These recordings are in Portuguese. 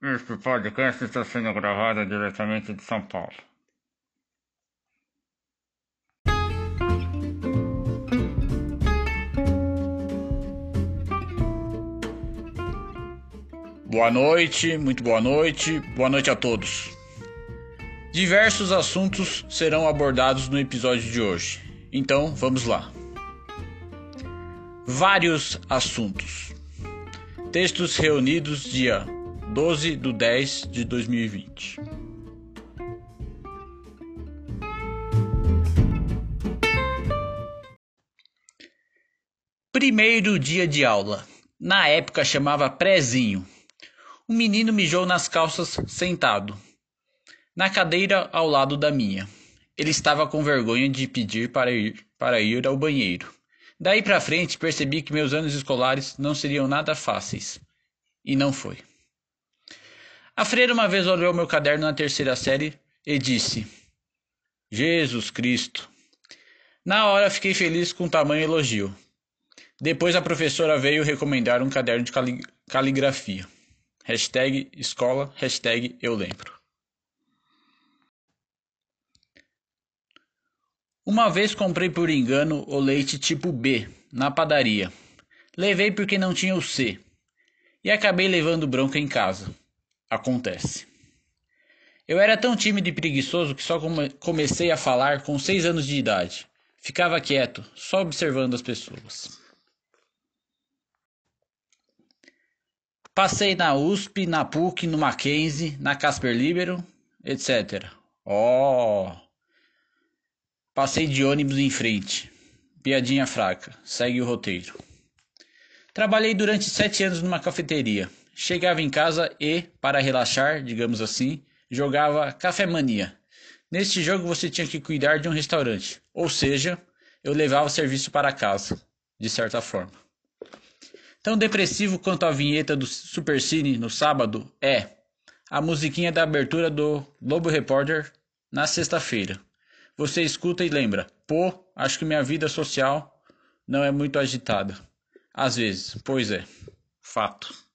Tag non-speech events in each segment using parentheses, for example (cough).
Este podcast está sendo gravado diretamente de São Paulo. Boa noite, muito boa noite, boa noite a todos. Diversos assuntos serão abordados no episódio de hoje, então vamos lá. Vários assuntos. Textos reunidos dia 12 de 10 de 2020. Primeiro dia de aula. Na época chamava prézinho. Um menino mijou nas calças sentado, na cadeira ao lado da minha. Ele estava com vergonha de pedir para ir, para ir ao banheiro. Daí para frente percebi que meus anos escolares não seriam nada fáceis. E não foi. A freira uma vez olhou meu caderno na terceira série e disse: Jesus Cristo. Na hora fiquei feliz com o tamanho elogio. Depois a professora veio recomendar um caderno de cali caligrafia. Hashtag escola, hashtag eu lembro. Uma vez comprei por engano o leite tipo B na padaria. Levei porque não tinha o C. E acabei levando bronca em casa. Acontece. Eu era tão tímido e preguiçoso que só come comecei a falar com seis anos de idade. Ficava quieto, só observando as pessoas. Passei na USP, na PUC, no Mackenzie, na Casper Libero, etc. Oh! Passei de ônibus em frente. Piadinha fraca. Segue o roteiro. Trabalhei durante sete anos numa cafeteria. Chegava em casa e, para relaxar, digamos assim, jogava Café Mania. Neste jogo você tinha que cuidar de um restaurante, ou seja, eu levava o serviço para casa, de certa forma. Tão depressivo quanto a vinheta do Supercine no sábado é a musiquinha da abertura do Globo Repórter na sexta-feira. Você escuta e lembra: pô, acho que minha vida social não é muito agitada. Às vezes, pois é, fato.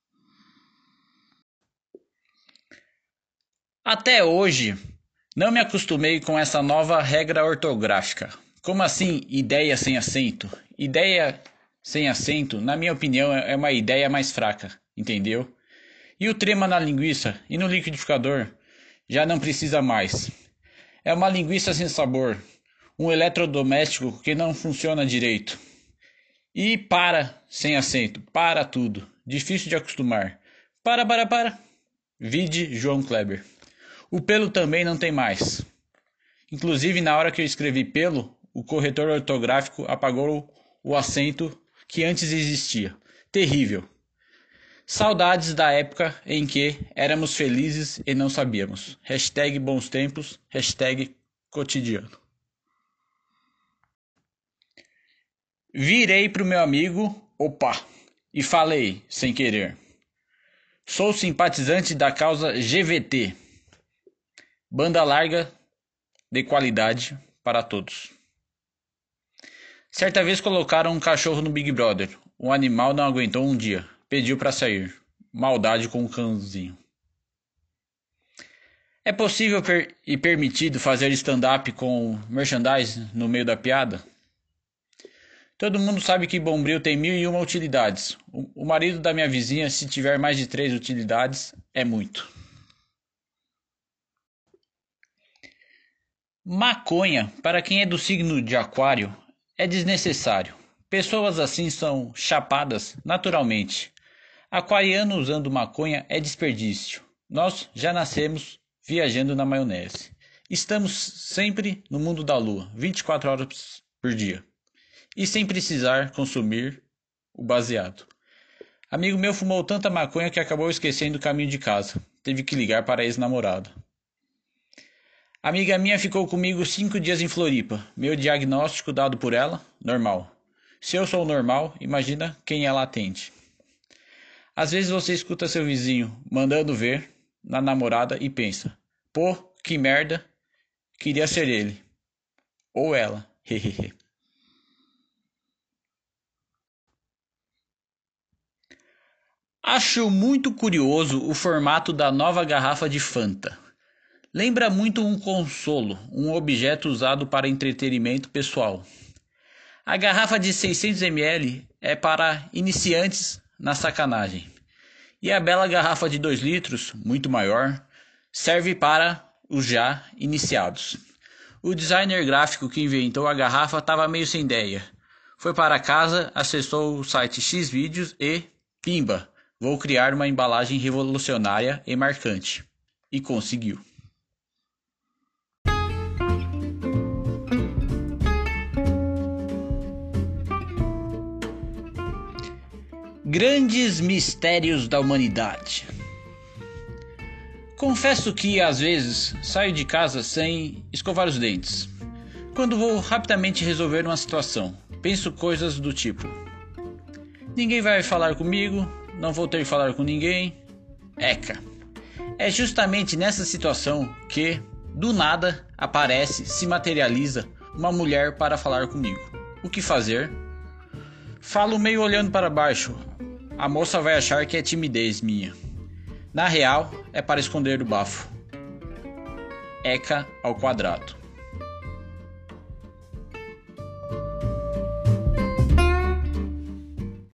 Até hoje, não me acostumei com essa nova regra ortográfica. Como assim, ideia sem acento? Ideia sem acento, na minha opinião, é uma ideia mais fraca, entendeu? E o trema na linguiça e no liquidificador já não precisa mais. É uma linguiça sem sabor, um eletrodoméstico que não funciona direito. E para sem acento, para tudo, difícil de acostumar. Para, para, para. Vide João Kleber. O pelo também não tem mais. Inclusive, na hora que eu escrevi pelo, o corretor ortográfico apagou o acento que antes existia. Terrível. Saudades da época em que éramos felizes e não sabíamos. Hashtag bons tempos, hashtag cotidiano. Virei pro meu amigo, opa, e falei, sem querer. Sou simpatizante da causa GVT Banda larga de qualidade para todos. Certa vez colocaram um cachorro no Big Brother. O animal não aguentou um dia, pediu para sair. Maldade com o cãozinho. É possível per e permitido fazer stand-up com merchandise no meio da piada? Todo mundo sabe que Bombril tem mil e uma utilidades. O, o marido da minha vizinha, se tiver mais de três utilidades, é muito. Maconha, para quem é do signo de Aquário, é desnecessário. Pessoas assim são chapadas naturalmente. Aquariano usando maconha é desperdício. Nós já nascemos viajando na maionese. Estamos sempre no mundo da lua, 24 horas por dia. E sem precisar consumir o baseado. Amigo meu fumou tanta maconha que acabou esquecendo o caminho de casa. Teve que ligar para a ex-namorada. Amiga minha ficou comigo cinco dias em Floripa. Meu diagnóstico dado por ela, normal. Se eu sou normal, imagina quem ela atende. Às vezes você escuta seu vizinho mandando ver na namorada e pensa: pô, que merda, queria ser ele. Ou ela, hehehe. (laughs) Acho muito curioso o formato da nova garrafa de Fanta. Lembra muito um consolo, um objeto usado para entretenimento pessoal. A garrafa de 600 ml é para iniciantes na sacanagem. E a bela garrafa de 2 litros, muito maior, serve para os já iniciados. O designer gráfico que inventou a garrafa estava meio sem ideia. Foi para casa, acessou o site Xvideos e, pimba, Vou criar uma embalagem revolucionária e marcante. E conseguiu. Grandes mistérios da humanidade. Confesso que às vezes saio de casa sem escovar os dentes. Quando vou rapidamente resolver uma situação, penso coisas do tipo: ninguém vai falar comigo, não vou ter que falar com ninguém. Eca. É justamente nessa situação que, do nada, aparece, se materializa uma mulher para falar comigo. O que fazer? Falo meio olhando para baixo. A moça vai achar que é timidez minha. Na real, é para esconder o bafo. Eca ao quadrado.